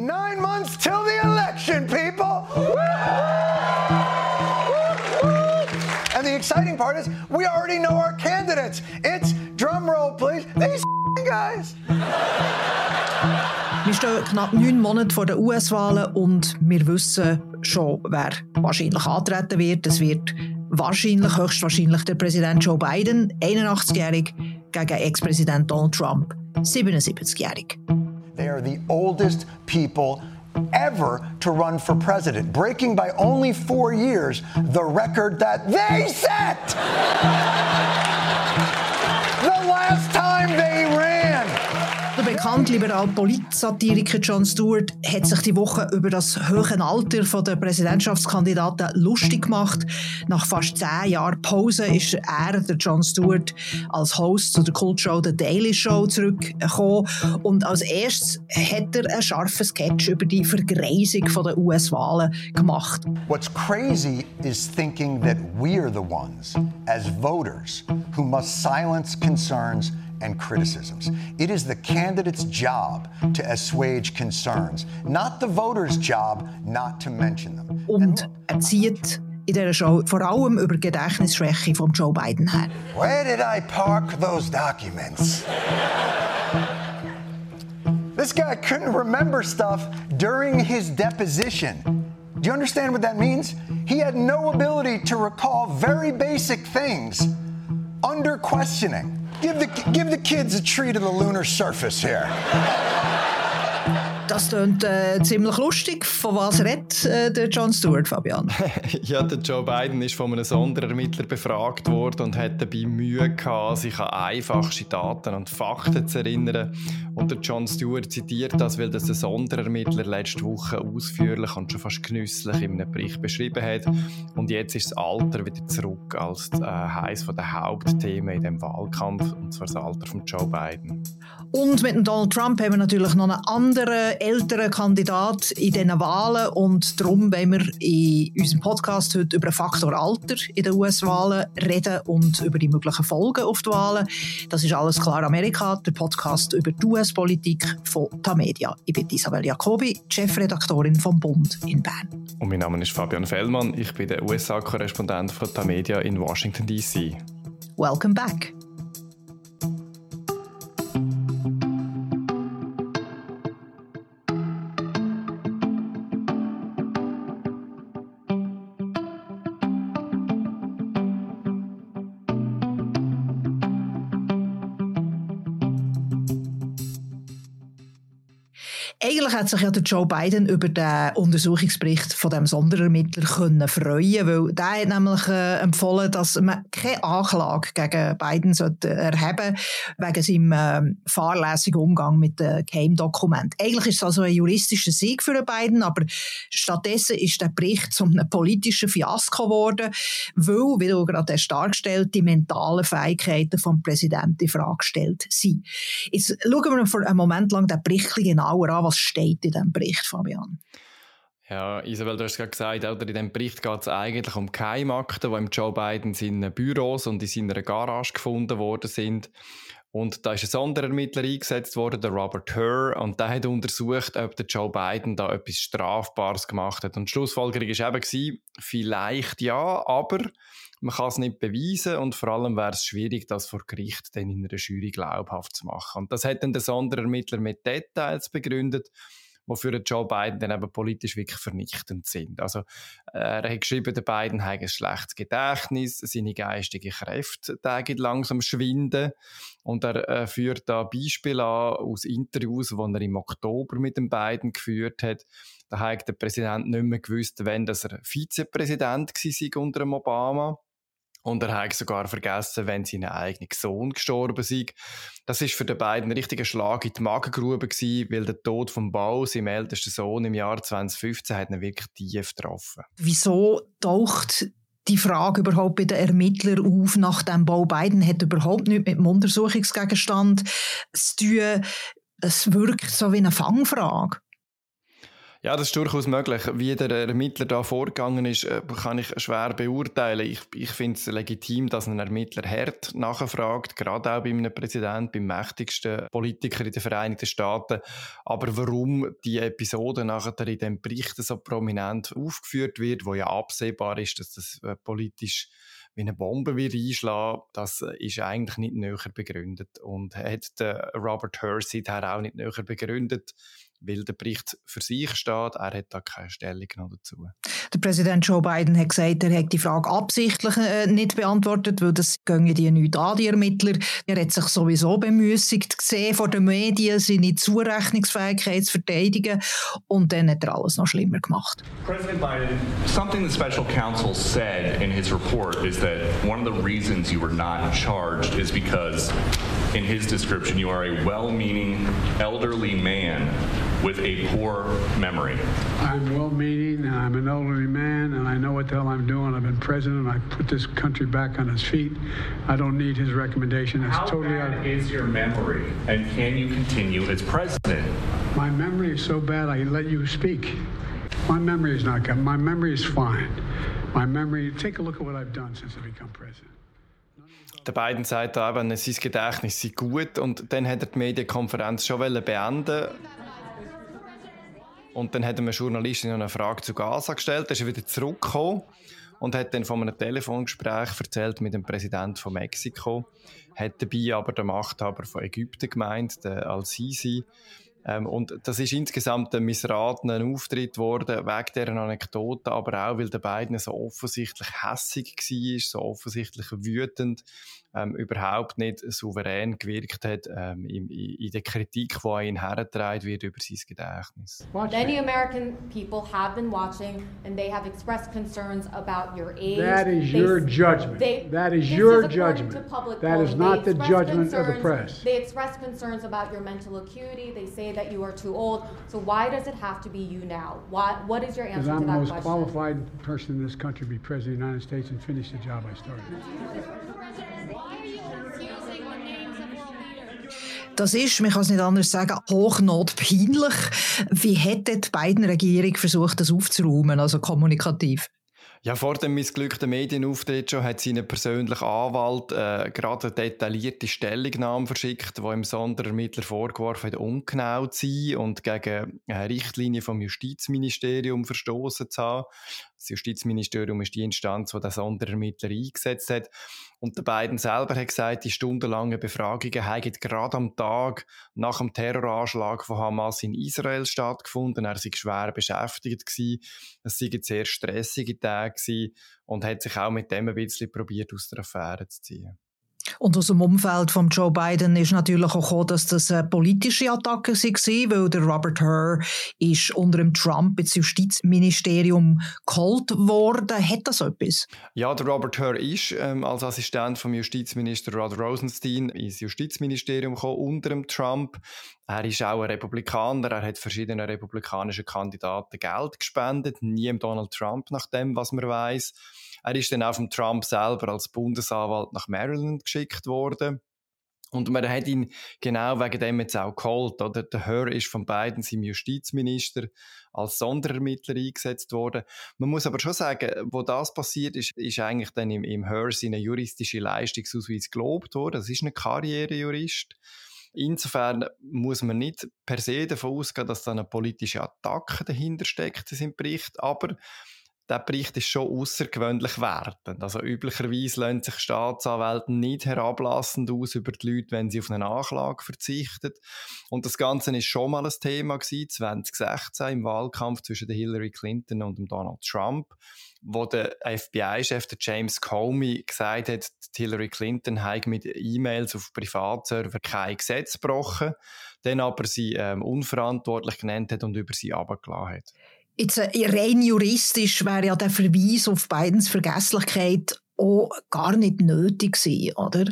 Nine months till the election, people! And the exciting part is we already know our candidates. It's drumroll, please. These guys. Wir stehen knapp neun Monate vor den US-Wahlen und wir wissen schon, wer wahrscheinlich antreten wird. Es wird wahrscheinlich, höchstwahrscheinlich der Präsident Joe Biden, 81-jährig, gegen Ex-Präsident Donald Trump, 77-jährig. Are the oldest people ever to run for president, breaking by only four years the record that they set. the last time bekannte liberale Politsatiriker Jon Stewart hat sich die Woche über das hohe Alter der Präsidentschaftskandidaten lustig gemacht. Nach fast zehn Jahren Pause ist er, der Jon Stewart, als Host zu der Kultshow The Daily Show zurückgekommen. Und als erstes hat er einen scharfen Sketch über die Vergreisung der US-Wahlen gemacht. What's crazy is thinking that we're the ones, as voters, who must silence concerns and criticisms. It is the candidate's job to assuage concerns, not the voter's job not to mention them. Und er zieht in dieser Show vor allem über die Gedächtnisschwäche von Joe Biden her. Where did I park those documents? this guy couldn't remember stuff during his deposition. Do you understand what that means? He had no ability to recall very basic things under questioning. Give the, give the kids a treat of the lunar surface here. Das klingt äh, ziemlich lustig. Von was redet äh, der Jon Stewart, Fabian? ja, der Joe Biden ist von einem Sonderermittler befragt worden und hat dabei Mühe gehabt, sich an einfachste Daten und Fakten zu erinnern. Und der Jon Stewart zitiert das, weil das ein Sonderermittler letzte Woche ausführlich und schon fast genüsslich in einem Bericht beschrieben hat. Und jetzt ist das Alter wieder zurück als äh, eines der Hauptthemen in dem Wahlkampf, und zwar das Alter von Joe Biden. Und mit Donald Trump haben wir natürlich noch einen anderen älteren Kandidat in diesen Wahlen und darum wollen wir in unserem Podcast heute über den Faktor Alter in den US-Wahlen reden und über die möglichen Folgen auf die Wahlen. Das ist alles klar Amerika, der Podcast über die US-Politik von Tamedia. Ich bin Isabel Jacobi, Chefredaktorin vom Bund in Bern. Und mein Name ist Fabian Fellmann, ich bin der USA-Korrespondent von Tamedia in Washington D.C. Welcome back. Eigentlich hat sich ja der Joe Biden über den Untersuchungsbericht von dem Sonderermittler können freuen, weil der hat nämlich äh, empfohlen, dass man keine Anklage gegen Biden sollte erheben wegen seinem äh, fahrlässigen Umgang mit den Geheimdokumenten. Eigentlich ist es also ein juristischer Sieg für Biden, aber stattdessen ist der Bericht zu einem politischen Fiasko geworden, weil, wie du gerade hast dargestellt, die mentalen Fähigkeiten vom Präsidenten in Frage gestellt sind. Jetzt schauen wir für einen Moment lang den Bericht genauer an, was steht in diesem Bericht, Fabian? Ja, Isabel, du hast gerade gesagt, oder in diesem Bericht geht es eigentlich um Geheimakten, die im Joe Biden in seinen Büros und in seiner Garage gefunden worden sind. Und da ist ein Sonderermittler eingesetzt worden, der Robert Herr, und der hat untersucht, ob der Joe Biden da etwas Strafbares gemacht hat. Und die Schlussfolgerung war eben, vielleicht ja, aber man kann es nicht beweisen und vor allem wäre es schwierig, das vor Gericht dann in einer Jury glaubhaft zu machen. Und das hat dann der Sonderermittler mit Details begründet, die für Joe Biden dann eben politisch wirklich vernichtend sind. Also äh, er hat geschrieben, der Biden hat ein schlechtes Gedächtnis, seine geistigen Kräfte langsam schwinden und er äh, führt da Beispiele an aus Interviews, die er im Oktober mit dem Biden geführt hat. Da hat der Präsident nicht mehr gewusst, wenn er Vizepräsident war unter dem Obama. Und er hat sogar vergessen, wenn sein eigener Sohn gestorben ist. Das ist für die beiden ein richtiger Schlag in die Magengrube gewesen, weil der Tod von Bau, seinem ältesten Sohn im Jahr 2015, hat ihn wirklich tief getroffen. Wieso taucht die Frage überhaupt bei den Ermittlern auf, nachdem Bau Biden hat überhaupt nicht mit dem Untersuchungsgegenstand zu tun. Es wirkt so wie eine Fangfrage. Ja, das ist durchaus möglich. Wie der Ermittler da vorgegangen ist, äh, kann ich schwer beurteilen. Ich, ich finde es legitim, dass ein Ermittler hart nachfragt, gerade auch bei einem Präsidenten, beim mächtigsten Politiker in den Vereinigten Staaten. Aber warum die Episode nachher in dem Bericht so prominent aufgeführt wird, wo ja absehbar ist, dass das äh, politisch wie eine Bombe wird einschlagen, das äh, ist eigentlich nicht näher begründet und hat Robert Hur seither auch nicht näher begründet weil der Bericht für sich steht. Er hat da keine Stellung dazu. Der Präsident Joe Biden hat gesagt, er hat die Frage absichtlich äh, nicht beantwortet, weil das gehen die nicht an, die Ermittler. Er hat sich sowieso bemüßigt gesehen vor den Medien, seine Zurechnungsfähigkeit zu verteidigen und dann hat er alles noch schlimmer gemacht. President Biden, something the special counsel said in his report is that one of the reasons you were not charged is because in his description you are a well-meaning elderly man with a poor memory. I'm well meaning and I'm an elderly man and I know what the hell I'm doing. I've been president. I put this country back on its feet. I don't need his recommendation. It's How totally bad out is your memory and can you continue as president? My memory is so bad I let you speak. My memory is not good. My memory is fine. My memory, take a look at what I've done since I become president. Der beiden sagt eben, sein Gedächtnis sei gut und dann hat er die Medienkonferenz schon beenden. Und dann hat eine Journalistin eine Frage zu Gaza gestellt, dann ist er wieder zurückgekommen und hat dann von einem Telefongespräch erzählt mit dem Präsidenten von Mexiko, hat dabei aber der Machthaber von Ägypten gemeint, der Al-Sisi, ähm, und das ist insgesamt ein missratener Auftritt geworden, wegen dieser Anekdote, aber auch, weil der beiden so offensichtlich hässig war, so offensichtlich wütend, ähm, überhaupt nicht souverän gewirkt hat ähm, in, in, der Kritik, die an ihn hergetragen wird über sein Gedächtnis. Many American people have been watching and they have expressed concerns about your age. That is they, your judgment. They, that is your is judgment. That is not the judgment of the press. They express concerns about your mental acuity. They say that you are too old. So why does it have to be you now? Why, what is your answer to that question? I'm the most qualified person in this country to be president of the United States and finish the job I started. Das ist, man kann es nicht anders sagen, hochnotpeinlich. Wie hätte die beiden Regierung versucht, das aufzuräumen, also kommunikativ? Ja, vor dem missglückten Medienauftritt schon hat sein persönlicher Anwalt äh, gerade eine detaillierte Stellungnahme verschickt, wo im Sonderermittler vorgeworfen hat, ungenau zu sein und gegen eine Richtlinie vom Justizministerium verstoßen zu haben. Das Justizministerium ist die Instanz, die den Sonderermittler eingesetzt hat. Und der beiden selber hat gesagt, die stundenlangen Befragungen haben gerade am Tag nach dem Terroranschlag von Hamas in Israel stattgefunden. Er war schwer beschäftigt. Gewesen. Es waren sehr stressige Tage gewesen und hat sich auch mit dem ein bisschen probiert, aus der Affäre zu ziehen. Und aus dem Umfeld von Joe Biden ist natürlich auch gekommen, dass das politische Attacke war, weil der Robert Hur ist unter dem Trump ins Justizministerium geholt worden. Hat das etwas? Ja, der Robert Hur ist ähm, als Assistent vom Justizminister Rod Rosenstein ins Justizministerium gekommen unter dem Trump. Er ist auch ein Republikaner. Er hat verschiedenen republikanischen Kandidaten Geld gespendet, nie Donald Trump nach dem, was man weiß. Er ist dann auch vom Trump selber als Bundesanwalt nach Maryland geschickt worden. Und man hat ihn genau wegen dem jetzt auch geholt. Oder? Der Hör ist von beiden seinem Justizminister als Sonderermittler eingesetzt worden. Man muss aber schon sagen, wo das passiert ist, ist eigentlich dann im, im Hör seine juristische Leistungsausweis gelobt worden. Das ist ein Karrierejurist. Insofern muss man nicht per se davon ausgehen, dass da eine politische Attacke dahinter steckt in seinem Bericht. Aber der Bericht ist schon außergewöhnlich wertend. Also üblicherweise lassen sich Staatsanwälte nicht herablassend aus über die Leute, wenn sie auf eine Anklage verzichten. Und das Ganze ist schon mal ein Thema gewesen, 2016 im Wahlkampf zwischen Hillary Clinton und Donald Trump, wo der FBI-Chef James Comey gesagt hat, Hillary Clinton habe mit E-Mails auf Privatserver kein Gesetz gebrochen, dann aber sie ähm, unverantwortlich genannt hat und über sie abgelassen hat. Jetzt äh, rein juristisch wäre ja der Verweis auf Bidens Vergesslichkeit auch gar nicht nötig gewesen, oder?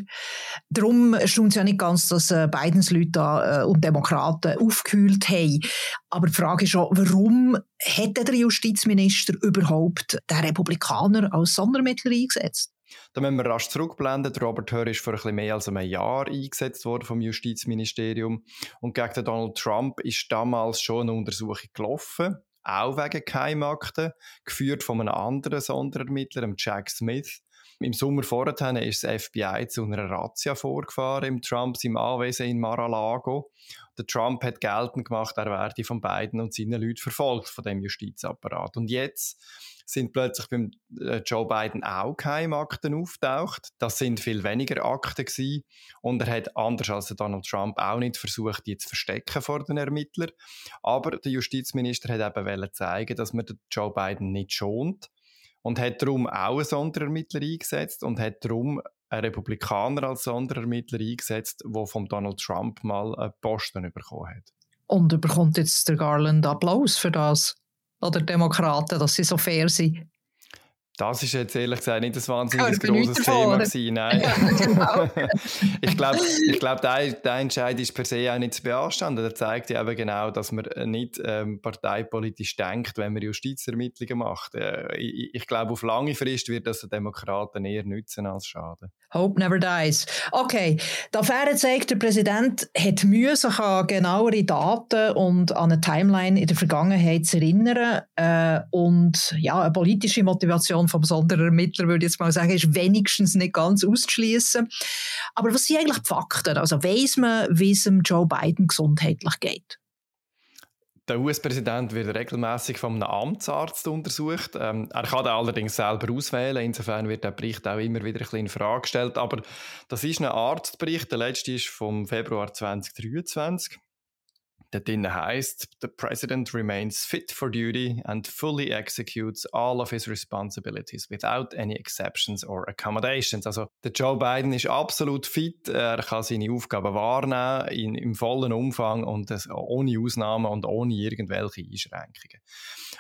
Darum stimmt es ja nicht ganz, dass äh, Bidens Leute da, äh, und Demokraten aufgekühlt haben. Aber die Frage ist auch, warum hätte der Justizminister überhaupt den Republikaner als Sondermittler eingesetzt? Da müssen wir rasch zurückblenden. Robert Hur ist vor ein mehr als einem Jahr eingesetzt worden vom Justizministerium. Und gegen Donald Trump ist damals schon eine Untersuchung gelaufen auch wegen Geheimakten, geführt von einem anderen Sonderermittler, Jack Smith. Im Sommer vorher ist das FBI zu einer Razzia vorgefahren im Trumps im Anwesen in Mar-a-Lago. Der Trump hat geltend gemacht, er werde von beiden und seinen Leuten verfolgt von dem Justizapparat. Und jetzt sind plötzlich beim äh, Joe Biden auch Geheimakten auftaucht. Das sind viel weniger Akten gewesen. Und er hat anders als Donald Trump auch nicht versucht, die zu verstecken vor den Ermittlern. Aber der Justizminister hat eben zeigen, dass man Joe Biden nicht schont und hat darum auch einen Sonderermittler eingesetzt und hat darum einen Republikaner als Sonderermittler eingesetzt, der vom Donald Trump mal einen Posten bekommen hat. Und bekommt jetzt der Garland Applaus für das? Oder Demokraten, dass sie so fair sind? Das ist jetzt ehrlich gesagt nicht ein wahnsinnig grosses Thema gewesen, nein. Genau. ich glaube, ich glaub, der, der Entscheid ist per se auch nicht zu beanstanden. Der zeigt ja eben genau, dass man nicht ähm, parteipolitisch denkt, wenn man Justizermittlungen macht. Äh, ich, ich glaube, auf lange Frist wird das den Demokraten eher nützen als schaden. Hope never dies. Okay, die Affäre zeigt, der Präsident hat Mühe, sich an genauere Daten und an eine Timeline in der Vergangenheit zu erinnern. Äh, und ja, eine politische Motivation vom Sonderermittler, würde ich jetzt mal sagen, ist wenigstens nicht ganz auszuschließen. Aber was sind eigentlich die Fakten? Also weiß man, wie es Joe Biden gesundheitlich geht? Der US-Präsident wird regelmäßig von einem Amtsarzt untersucht. Ähm, er kann den allerdings selber auswählen. Insofern wird der Bericht auch immer wieder ein bisschen in Frage gestellt. Aber das ist ein Arztbericht. Der letzte ist vom Februar 2023. Der drin heißt, the president remains fit for duty and fully executes all of his responsibilities without any exceptions or accommodations. Also der Joe Biden ist absolut fit, er kann seine Aufgaben wahrnehmen in, im vollen Umfang und das, ohne Ausnahmen und ohne irgendwelche Einschränkungen.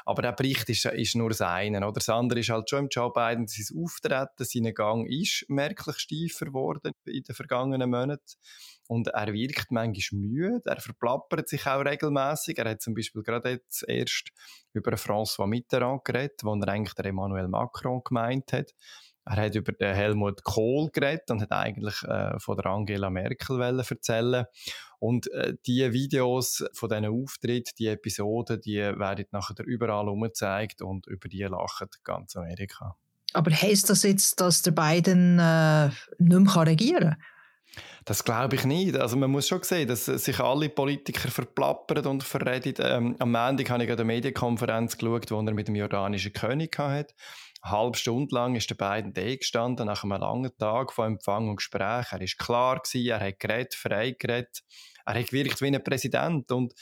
Aber der Bericht ist, ist nur das. Oder das andere ist halt schon im Joe Biden, sein Auftreten, sein Gang ist merklich steifer geworden in den vergangenen Monaten und er wirkt manchmal müde, er verplappert sich auch regelmäßig. Er hat zum Beispiel gerade jetzt erst über François Mitterrand geredet, wo er eigentlich der Emmanuel Macron gemeint hat. Er hat über den Helmut Kohl geredet und hat eigentlich äh, von der Angela Merkel erzählen Und äh, die Videos von diesen Auftritten, die Episoden, die werden nachher überall umgezeigt und über die lacht ganz Amerika. Aber heisst das jetzt, dass der Biden äh, nicht mehr regieren kann? Das glaube ich nicht. Also man muss schon sehen, dass sich alle Politiker verplappern und verreden. Ähm, am Montag habe ich eine Medienkonferenz geschaut, wo er mit dem jordanischen König hatte. Eine halbe Stunde lang ist der beiden da gestanden, nach einem langen Tag von Empfang und Gespräch. Er ist klar gewesen, er hat geredet, frei geredet. Er hat gewirkt wie ein Präsident und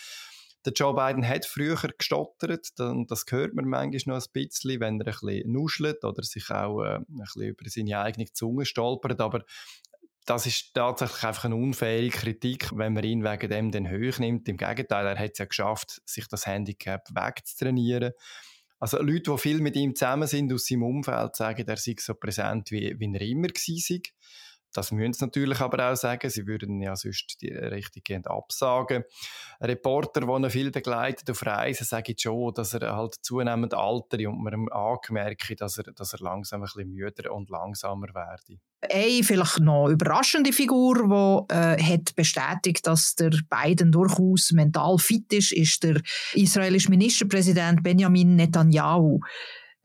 der Joe Biden hat früher gestottert, das hört man manchmal noch ein bisschen, wenn er ein bisschen nuschelt oder sich auch äh, ein bisschen über seine eigene Zunge stolpert, aber das ist tatsächlich einfach eine unfaire Kritik, wenn man ihn wegen dem den hoch nimmt. Im Gegenteil, er hat es ja geschafft, sich das Handicap wegzutrainieren. Also Leute, die viel mit ihm zusammen sind aus seinem Umfeld, sagen, er sei so präsent, wie, wie er immer war. Das müssen sie natürlich aber auch sagen. Sie würden ja sonst die richtiggehend absagen. Reporter, die ihn viel begleiten auf Reisen, sagen schon, dass er halt zunehmend altere und man angemerkt, dass er, dass er langsam ein bisschen müder und langsamer werde. Eine vielleicht noch überraschende Figur, die äh, hat bestätigt, dass der Biden durchaus mental fit ist, ist der israelische Ministerpräsident Benjamin Netanyahu.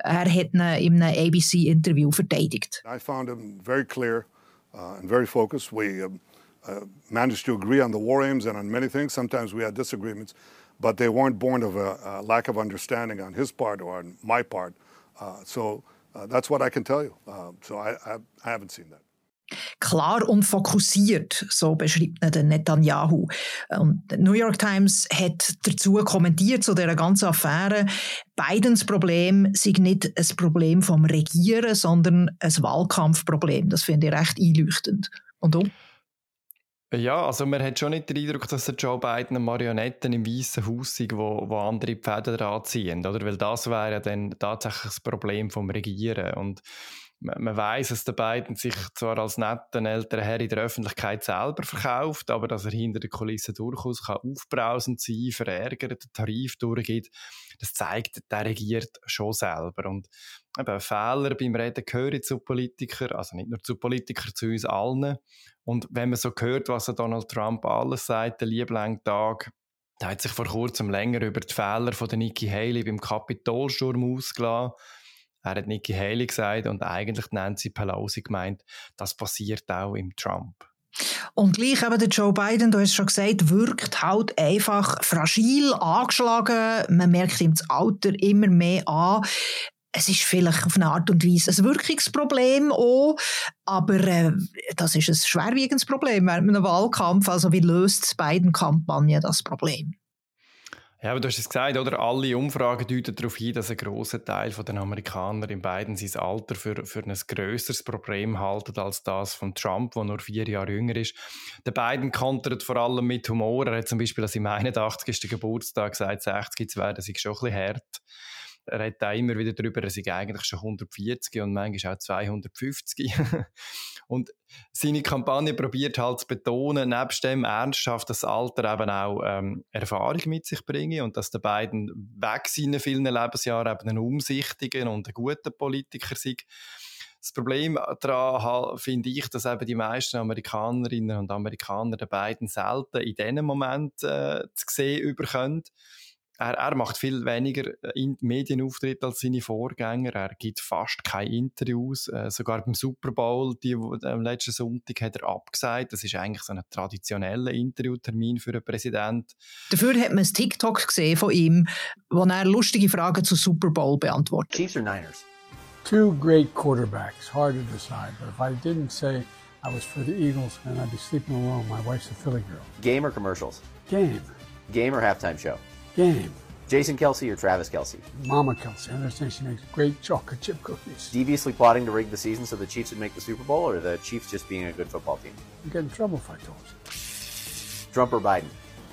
Er hat ihn in einem ABC-Interview verteidigt. I found him very clear and very focused. We um, uh, managed to agree on the war aims and on many things. Sometimes we had disagreements, but they weren't born of a, a lack of understanding on his part or on my part. Uh, so uh, that's what I can tell you. Uh, so I, I, I haven't seen that. Klar und fokussiert, so beschreibt ihn Netanyahu. Und die New York Times hat dazu kommentiert zu dieser ganzen Affäre, Bidens Problem sei nicht ein Problem vom Regieren, sondern ein Wahlkampfproblem. Das finde ich recht einleuchtend. Und du? Ja, also man hat schon nicht den Eindruck, dass der Joe Biden eine Marionetten im Weißen Haus sind, wo, wo andere die Fäden dran ziehen, oder? Weil das wäre ja dann tatsächlich das Problem vom Regieren. Und man, man weiß, dass der Biden sich zwar als netter älterer Herr in der Öffentlichkeit selber verkauft, aber dass er hinter den Kulissen durchaus kann aufbrausend sein, verärgert, den Tarif durchgeht, das zeigt, der regiert schon selber. Und eben Fehler beim Reden gehören zu Politikern, also nicht nur zu Politikern, zu uns allen. Und wenn man so hört, was Donald Trump alles sagt, der lieblang Tag, Der hat sich vor kurzem länger über die Fehler von der Nikki Haley beim Kapitolsturm ausgelassen. Er hat Nikki Haley gesagt und eigentlich Nancy Pelosi gemeint, das passiert auch im Trump. Und gleich eben der Joe Biden, du hast schon gesagt, wirkt halt einfach fragil, angeschlagen. Man merkt ihm das Alter immer mehr an. Es ist vielleicht auf eine Art und Weise ein Wirkungsproblem auch, aber äh, das ist ein schwerwiegendes Problem während einem Wahlkampf. Also wie löst die Biden-Kampagne das Problem? Ja, aber du hast es gesagt, oder? Alle Umfragen deuten darauf hin, dass ein großer Teil der Amerikaner in beiden sein Alter für, für ein grösseres Problem halten als das von Trump, der nur vier Jahre jünger ist. Der Biden kontert vor allem mit Humor. Er hat zum Beispiel an seinem 81. Geburtstag gesagt, 60 zu werden, sei schon ein bisschen hart. Er redet auch immer wieder darüber, er sei eigentlich schon 140 und manchmal auch 250. und seine Kampagne probiert halt zu betonen, nebst dem ernsthaft, dass das Alter eben auch ähm, Erfahrung mit sich bringe und dass der beiden weg seinen vielen Lebensjahren eben ein umsichtiger und ein guter Politiker sei. Das Problem daran finde ich, dass eben die meisten Amerikanerinnen und Amerikaner den beiden selten in diesem Moment äh, zu sehen überkommen. Er, er macht viel weniger äh, Medienauftritte als seine Vorgänger. Er gibt fast keine Interviews. Äh, sogar beim Super Bowl, die, am letzten Sonntag, hat er abgesagt. Das ist eigentlich so ein traditioneller Interviewtermin für einen Präsidenten. Dafür hat man ein TikTok gesehen von ihm, wo er lustige Fragen zu Super Bowl beantwortet. Chiefs or Niners? Two great quarterbacks, hard to decide. But if I didn't say I was for the Eagles, then I'd be sleeping alone. My wife's a Philly girl. Game or commercials? Game. Game or halftime show? Game. Jason Kelsey or Travis Kelsey? Mama Kelsey. I understand she makes great chocolate chip cookies. Deviously plotting to rig the season so the Chiefs would make the Super Bowl, or the Chiefs just being a good football team? You get in trouble if I told you. Trump or Biden?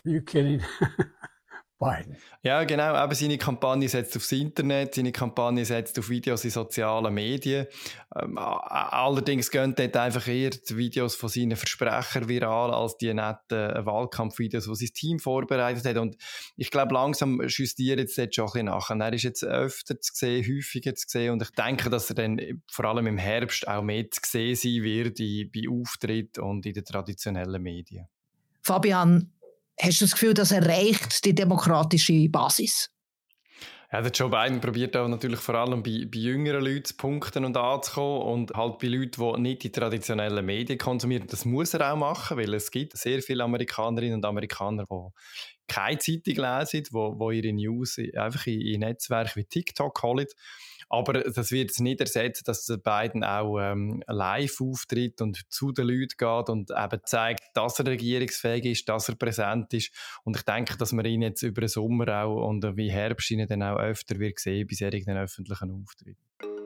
Are you kidding? Biden. Ja, genau. Eben seine Kampagne setzt aufs Internet, seine Kampagne setzt auf Videos in sozialen Medien. Ähm, allerdings gehen dort einfach eher die Videos von seinen Versprechern viral als die netten Wahlkampfvideos, die sein Team vorbereitet hat. Und ich glaube, langsam justiert jetzt dort schon ein bisschen nach. Und er ist jetzt öfter zu sehen, häufiger zu sehen. Und ich denke, dass er dann vor allem im Herbst auch mehr zu sehen sein wird bei Auftritten und in den traditionellen Medien. Fabian, Hast du das Gefühl, das erreicht die demokratische Basis? Ja, der Joe Biden probiert auch natürlich vor allem bei, bei jüngeren Leuten zu punkten und anzukommen und halt bei Leuten, die nicht die traditionellen Medien konsumieren. Das muss er auch machen, weil es gibt sehr viele Amerikanerinnen und Amerikaner, die keine Zeitung lesen, die, die ihre News einfach in, in Netzwerke wie TikTok holen. Aber das wird es nicht ersetzen, dass der Biden auch ähm, live auftritt und zu den Leuten geht und eben zeigt, dass er regierungsfähig ist, dass er präsent ist. Und ich denke, dass man ihn jetzt über den Sommer auch und wie Herbst ihn dann auch öfter wird sehen bei solchen öffentlichen Auftritten.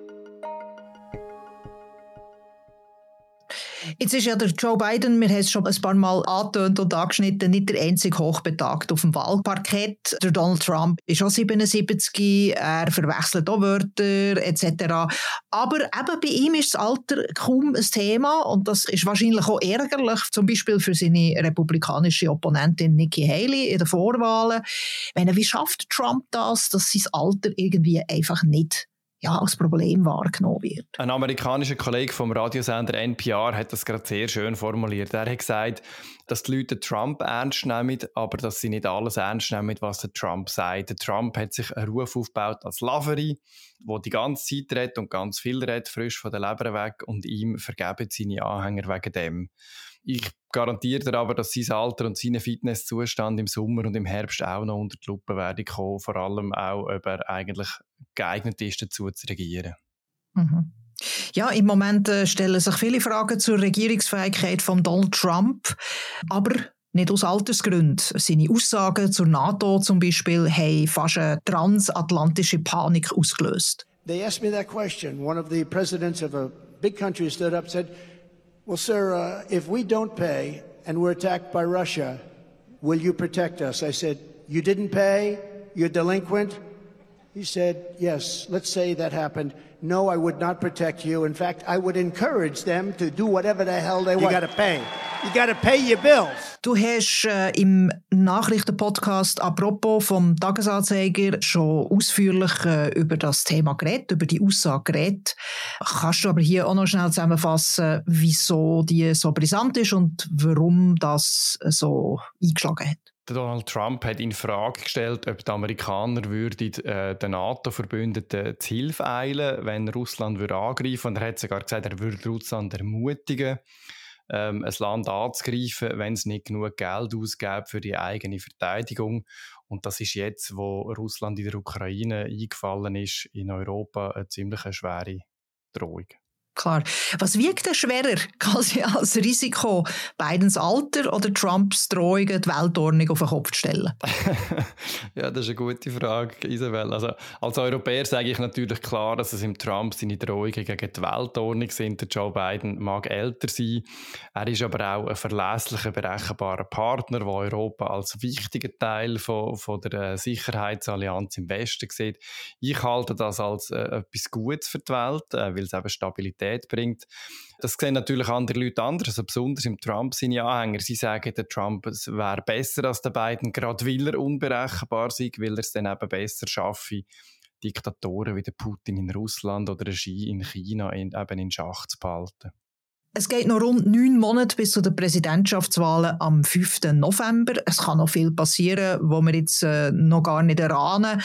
Jetzt ist ja der Joe Biden, wir haben es schon ein paar Mal angetönt und angeschnitten, nicht der einzige Hochbetagte auf dem Wahlparkett. Der Donald Trump ist auch 77, er verwechselt auch Wörter etc. Aber eben bei ihm ist das Alter kaum ein Thema und das ist wahrscheinlich auch ärgerlich, zum Beispiel für seine republikanische Opponentin Nikki Haley in den Vorwahlen. Wie schafft Trump das, dass sein Alter irgendwie einfach nicht ja, als Problem wahrgenommen wird. Ein amerikanischer Kollege vom Radiosender NPR hat das gerade sehr schön formuliert. Er hat gesagt, dass die Leute Trump ernst nehmen, aber dass sie nicht alles ernst nehmen, was der Trump sagt. Der Trump hat sich einen Ruf aufgebaut als Lavery, wo die ganze Zeit redet und ganz viel redet, frisch von der Leber weg und ihm vergeben seine Anhänger wegen dem. Ich garantiere dir aber, dass sein Alter und sein Fitnesszustand im Sommer und im Herbst auch noch unter die Lupe werden kommen, vor allem auch, ob er eigentlich geeignet ist, dazu zu regieren. Mhm. Ja, im Moment äh, stellen sich viele Fragen zur Regierungsfähigkeit von Donald Trump, aber nicht aus Altersgründen. Seine Aussagen zur NATO zum Beispiel haben fast eine transatlantische Panik ausgelöst. They asked me that question. One of the presidents of a big country stood up and said, Well, sir, uh, if we don't pay and we're attacked by Russia, will you protect us? I said, You didn't pay? You're delinquent? He said, Yes, let's say that happened. No, I would not protect you. In fact, I would encourage them to do whatever the hell they you want. You gotta pay. You gotta pay your bills. Du hast äh, im Nachrichtenpodcast apropos vom Tagesanzeiger schon ausführlich äh, über das Thema geredet, über die Aussage geredet. Kannst du aber hier auch noch schnell zusammenfassen, wieso die so brisant ist und warum das so eingeschlagen hat? Donald Trump hat in Frage gestellt, ob die Amerikaner würden, äh, den NATO-Verbündeten zu Hilfe eilen, wenn Russland würde angreifen. Und er hat sogar gesagt, er würde Russland ermutigen, ähm, ein Land anzugreifen, wenn es nicht genug Geld ausgibt für die eigene Verteidigung. Und das ist jetzt, wo Russland in der Ukraine eingefallen ist, in Europa eine ziemlich schwere Drohung. Klar. Was wiegt denn schwerer quasi als Risiko? Bidens Alter oder Trumps Drohungen, die Weltordnung auf den Kopf zu stellen? ja, das ist eine gute Frage, Isabel. Also, als Europäer sage ich natürlich klar, dass es im Trump seine Drohungen gegen die Weltordnung sind. Der Joe Biden mag älter sein. Er ist aber auch ein verlässlicher, berechenbarer Partner, der Europa als wichtigen Teil von, von der Sicherheitsallianz im Westen sieht. Ich halte das als äh, etwas Gutes für die Welt, äh, weil es eben Stabilität Stabilität bringt. Das sehen natürlich andere Leute anders, also besonders im Trump seine Anhänger. Sie sagen, der Trump wäre besser als der beiden, gerade weil er unberechenbar sei, weil er es dann eben besser schaffe, Diktatoren wie der Putin in Russland oder Xi in China in, eben in Schach zu behalten. Es geht noch rund neun Monate bis zu den Präsidentschaftswahlen am 5. November. Es kann noch viel passieren, wo wir jetzt äh, noch gar nicht erahnen.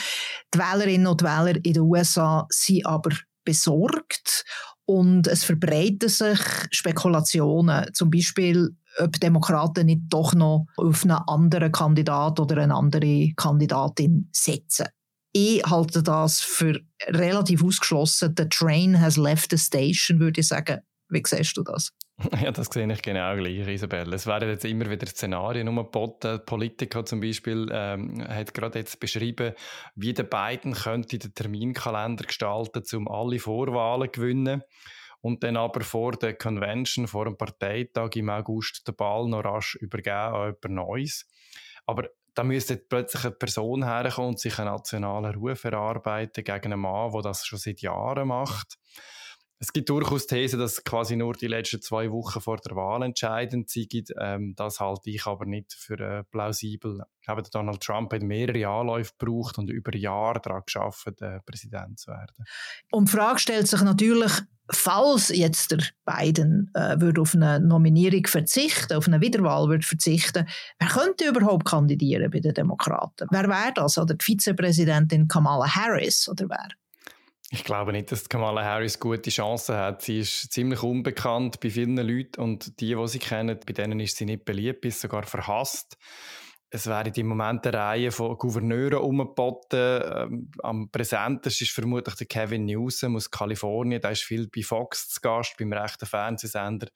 Die Wählerinnen und Wähler in den USA sind aber besorgt und es verbreiten sich Spekulationen, zum Beispiel, ob Demokraten nicht doch noch auf einen anderen Kandidat oder eine andere Kandidatin setzen. Ich halte das für relativ ausgeschlossen. The train has left the station, würde ich sagen. Wie siehst du das? Ja, das sehe ich genau gleich, Isabel. Es werden jetzt immer wieder Szenarien umgeboten. Politiker zum Beispiel ähm, hat gerade jetzt beschrieben, wie der Biden könnte den Terminkalender gestalten, um alle Vorwahlen zu gewinnen und dann aber vor der Convention, vor dem Parteitag im August den Ball noch rasch übergeben an jemand Neues. Aber da müsste plötzlich eine Person herkommen und sich einen nationalen Ruf erarbeiten gegen einen Mann, der das schon seit Jahren macht. Es gibt durchaus Thesen, dass quasi nur die letzten zwei Wochen vor der Wahl entscheidend sind. Ähm, das halte ich aber nicht für äh, plausibel. Glaube, Donald Trump hat mehrere Anläufe gebraucht und über Jahre daran geschafft, äh, Präsident zu werden. Und die Frage stellt sich natürlich, falls jetzt der Biden äh, würde auf eine Nominierung verzichten, auf eine Wiederwahl würde verzichten, wer könnte überhaupt kandidieren bei den Demokraten? Wer wäre das? Oder die Vizepräsidentin Kamala Harris oder wer? Ich glaube nicht, dass Kamala Harris gute Chancen hat. Sie ist ziemlich unbekannt bei vielen Leuten und die, die sie kennen, bei denen ist sie nicht beliebt, ist sogar verhasst. Es werden im Moment eine Reihe von Gouverneuren umgeboten. Ähm, am präsentesten ist vermutlich der Kevin Newsom aus Kalifornien. Der ist viel bei Fox zu Gast, beim rechten Fernsehsender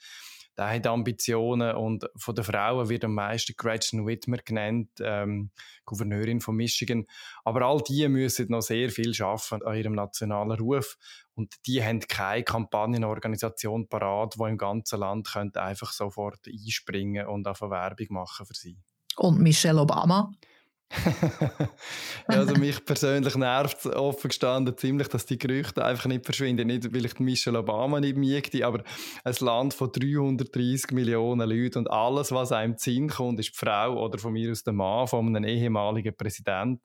der hat Ambitionen und von den Frauen wird am meisten Gretchen Whitmer genannt, ähm, Gouverneurin von Michigan. Aber all die müssen noch sehr viel schaffen an ihrem nationalen Ruf und die haben keine Kampagnenorganisation parat, die im ganzen Land könnte einfach sofort einspringen und auf Werbung machen für sie. Und Michelle Obama? also mich persönlich nervt es offen gestanden ziemlich, dass die Gerüchte einfach nicht verschwinden. Nicht, weil ich Michelle Obama nicht miete, aber ein Land von 330 Millionen Leuten und alles, was einem Sinn kommt, ist die Frau oder von mir aus der Mann von einem ehemaligen Präsidenten.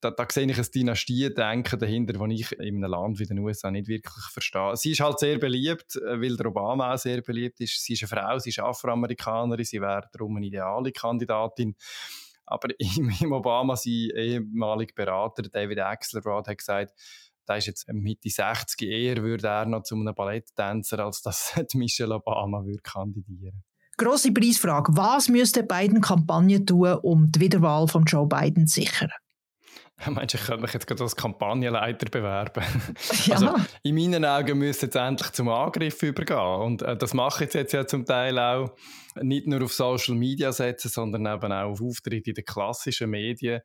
Da, da sehe ich ein Dynastiedenken dahinter, das ich in einem Land wie den USA nicht wirklich verstehe. Sie ist halt sehr beliebt, äh, weil der Obama auch sehr beliebt ist. Sie ist eine Frau, sie ist Afroamerikanerin, sie wäre darum eine ideale Kandidatin. Aber im, im Obama, sein ehemaliger Berater, David Axelrod, hat gesagt, da ist jetzt Mitte 60 eher würde er noch zu einem Balletttänzer, als dass Michelle Obama würde kandidieren. Grosse Preisfrage. Was müssten beiden Kampagnen tun, um die Wiederwahl von Joe Biden zu sichern? Meinst du, ich könnte mich jetzt gerade als Kampagnenleiter bewerben? Ja. Also, in meinen Augen müsste jetzt endlich zum Angriff übergehen. Und äh, das mache ich jetzt ja zum Teil auch nicht nur auf Social Media setzen, sondern eben auch auf Auftritte in den klassischen Medien.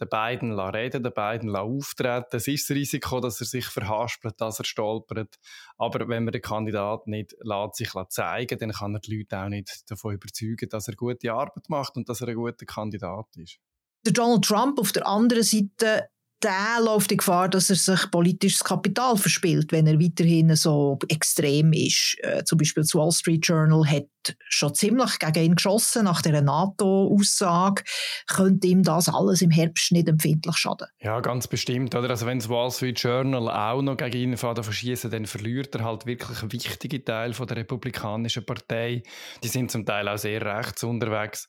Den beiden reden, den beiden auftreten. Es ist das Risiko, dass er sich verhaspelt, dass er stolpert. Aber wenn man den Kandidat nicht lässt, sich zeigen dann kann er die Leute auch nicht davon überzeugen, dass er gute Arbeit macht und dass er ein guter Kandidat ist. Der Donald Trump auf der anderen Seite der läuft die Gefahr, dass er sich politisches Kapital verspielt, wenn er weiterhin so extrem ist. Äh, zum Beispiel das Wall Street Journal hat schon ziemlich gegen ihn geschossen nach der NATO-Aussage. Könnte ihm das alles im Herbst nicht empfindlich schaden? Ja, ganz bestimmt. Oder? Also wenn das Wall Street Journal auch noch gegen ihn verschießen, dann verliert er halt wirklich wichtige Teile der Republikanischen Partei. Die sind zum Teil auch sehr rechts unterwegs.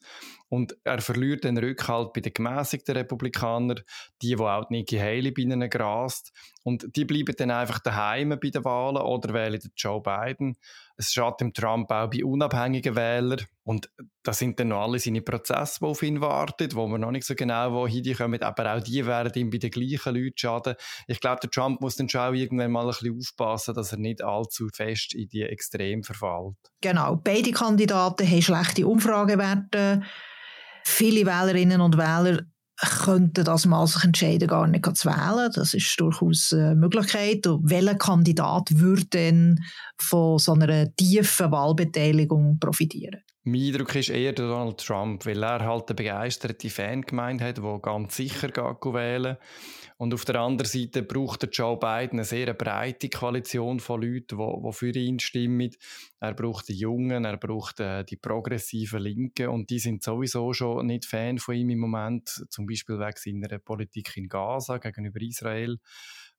Und er verliert den Rückhalt bei den gemäßigten Republikanern, die, wo auch Nikki Haley bei ihnen grast. Und die bleiben dann einfach daheim bei den Wahlen oder wählen Joe Biden. Es schadet dem Trump auch bei unabhängigen Wählern. Und das sind dann noch alle seine Prozesse, die auf ihn warten, wo man noch nicht so genau wohin kommen. Aber auch die werden ihm bei den gleichen Leuten schaden. Ich glaube, der Trump muss dann schon auch irgendwann mal ein bisschen aufpassen, dass er nicht allzu fest in die Extrem verfällt. Genau. Beide Kandidaten haben schlechte Umfragewerte. Viele Wählerinnen und Wähler könnten das mal sich entscheiden, gar nicht zu wählen. Das ist durchaus eine Möglichkeit. Und welcher Kandidat würde denn von so einer tiefen Wahlbeteiligung profitieren? Mein Eindruck ist eher Donald Trump, weil er halt eine begeisterte Fangemeinde hat, die ganz sicher geht wählen Und auf der anderen Seite braucht der Joe Biden eine sehr breite Koalition von Leuten, die, die für ihn stimmen. Er braucht die Jungen, er braucht äh, die progressiven Linken und die sind sowieso schon nicht Fan von ihm im Moment, zum Beispiel wegen seiner Politik in Gaza gegenüber Israel.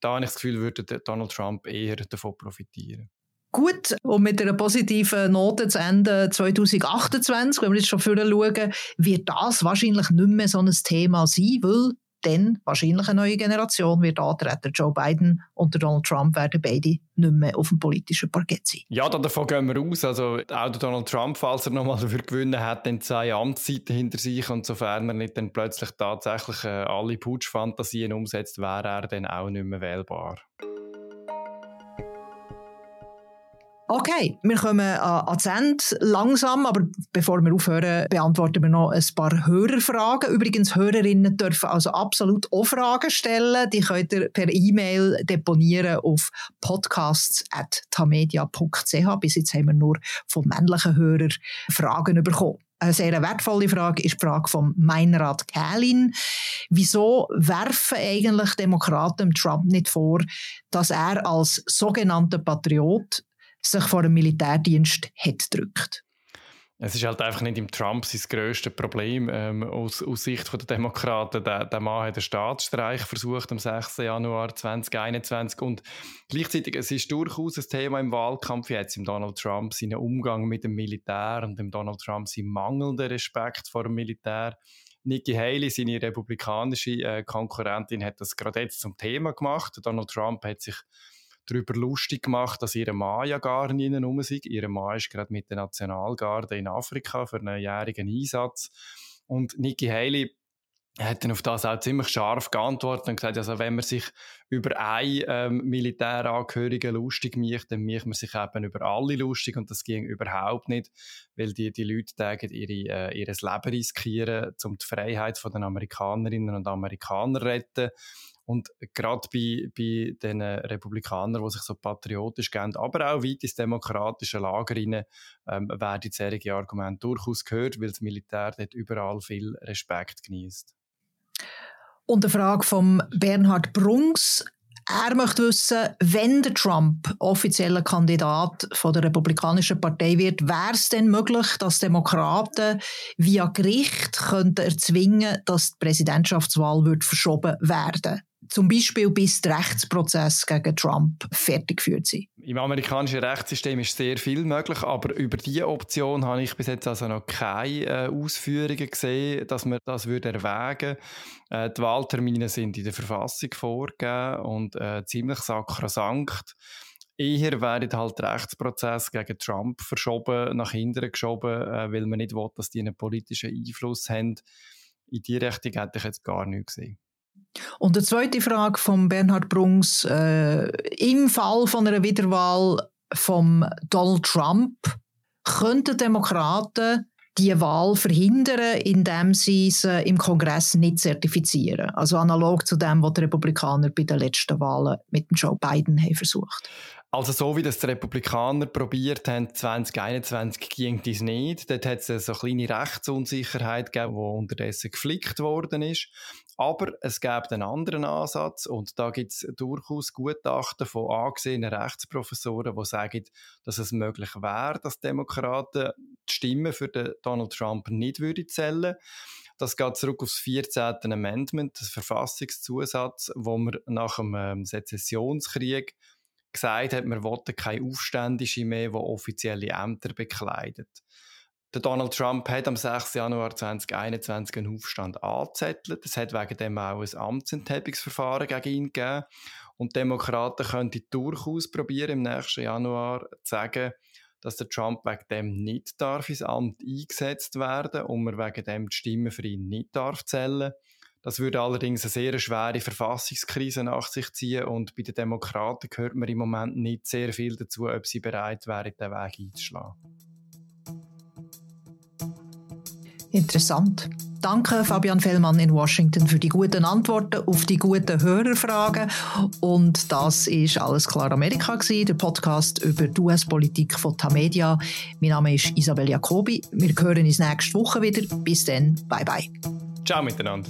Da habe ich das Gefühl, würde Donald Trump eher davon profitieren. Gut, um mit einer positiven Note zu enden 2028, wenn wir jetzt schon vorher schauen, wird das wahrscheinlich nicht mehr so ein Thema sein, weil dann wahrscheinlich eine neue Generation wird antreten. Joe Biden und Donald Trump werden beide nicht mehr auf dem politischen Parkett sein. Ja, davon gehen wir aus. Also auch Donald Trump, falls er nochmal dafür gewinnen hat, dann zwei Amtszeiten hinter sich und sofern er nicht dann plötzlich tatsächlich äh, alle Putschfantasien umsetzt, wäre er dann auch nicht mehr wählbar. Okay, wir kommen an, das Ende langsam, aber bevor wir aufhören, beantworten wir noch ein paar Hörerfragen. Übrigens, Hörerinnen dürfen also absolut auch Fragen stellen. Die könnt ihr per E-Mail deponieren auf podcasts.tamedia.ch. Bis jetzt haben wir nur von männlichen Hörern Fragen bekommen. Eine sehr wertvolle Frage ist die Frage von Meinrad Kählin. Wieso werfen eigentlich Demokraten Trump nicht vor, dass er als sogenannter Patriot sich vor dem Militärdienst hat drückt. Es ist halt einfach nicht im Trump sein grösstes Problem. Ähm, aus, aus, Sicht der Demokraten, der, der Mann hat einen Staatsstreich versucht am 6. Januar 2021 und gleichzeitig es ist durchaus ein Thema im Wahlkampf jetzt im Donald Trump, seinen Umgang mit dem Militär und dem Donald Trump sein mangelnder Respekt vor dem Militär. Nikki Haley, seine republikanische äh, Konkurrentin, hat das gerade jetzt zum Thema gemacht. Donald Trump hat sich darüber lustig gemacht, dass ihre Mann ja gar nicht rum ist. Ihre Mann ist gerade mit der Nationalgarde in Afrika für einen jährigen Einsatz. Und Nikki Haley hat dann auf das auch ziemlich scharf geantwortet und gesagt, also wenn man sich über einen ähm, Militärangehörigen lustig macht, dann macht man sich eben über alle lustig und das ging überhaupt nicht, weil die, die Leute tägen ihre, äh, ihr Leben riskieren, um die Freiheit der Amerikanerinnen und Amerikaner zu retten. Und gerade bei, bei den Republikanern, die sich so patriotisch geben, aber auch weit ins demokratische Lager rein, ähm, werden solche Argumente durchaus gehört, weil das Militär dort überall viel Respekt genießt. Und eine Frage von Bernhard Brungs. Er möchte wissen, wenn der Trump offizieller Kandidat von der Republikanischen Partei wird, wäre es denn möglich, dass Demokraten via Gericht könnten erzwingen, dass die Präsidentschaftswahl wird verschoben werden? Zum Beispiel bis der Rechtsprozess gegen Trump fertig geführt sind. Im amerikanischen Rechtssystem ist sehr viel möglich, aber über diese Option habe ich bis jetzt also noch keine äh, Ausführungen gesehen, dass man das würde erwägen äh, Die Wahltermine sind in der Verfassung vorgegeben und äh, ziemlich sakrosankt. Eher werden halt Rechtsprozess gegen Trump verschoben, nach hinten geschoben, äh, weil man nicht will, dass die einen politischen Einfluss haben. In die Richtung hätte ich jetzt gar nicht gesehen. Und die zweite Frage von Bernhard Brungs. Äh, Im Fall von einer Wiederwahl von Donald Trump könnten Demokraten die Wahl verhindern, indem sie äh, im Kongress nicht zertifizieren. Also analog zu dem, was die Republikaner bei den letzten Wahlen mit Joe Biden haben versucht. Also so wie das die Republikaner probiert haben, 2021 ging dies nicht. Dort hat es eine kleine Rechtsunsicherheit gegeben, die unterdessen geflickt worden ist. Aber es gibt einen anderen Ansatz und da gibt es durchaus Gutachten von angesehenen Rechtsprofessoren, die sagen, dass es möglich wäre, dass Demokraten die Stimmen für Donald Trump nicht würde zählen das geht zurück aufs 14. Amendment, das Verfassungszusatz, wo man nach dem ähm, Sezessionskrieg gesagt hat, man wollte keine Aufständische mehr, die offizielle Ämter bekleidet. Der Donald Trump hat am 6. Januar 2021 einen Aufstand angezettelt. Es hat wegen dem auch ein Amtsenthebungsverfahren gegen ihn gegeben. Und Demokraten könnten durchaus probieren, im nächsten Januar zu sagen, dass der Trump wegen dem nicht darf ins Amt eingesetzt werden und man wegen dem die Stimmen für ihn nicht darf zählen. Das würde allerdings eine sehr schwere Verfassungskrise nach sich ziehen und bei den Demokraten hört man im Moment nicht sehr viel dazu, ob sie bereit wären, den Weg einzuschlagen. Interessant. Danke Fabian Fellmann in Washington für die guten Antworten auf die guten Hörerfragen. Und das ist alles klar Amerika gewesen, der Podcast über die US-Politik von Tamedia. Mein Name ist Isabel Jacobi. Wir hören uns nächste Woche wieder. Bis dann, bye bye. Ciao miteinander.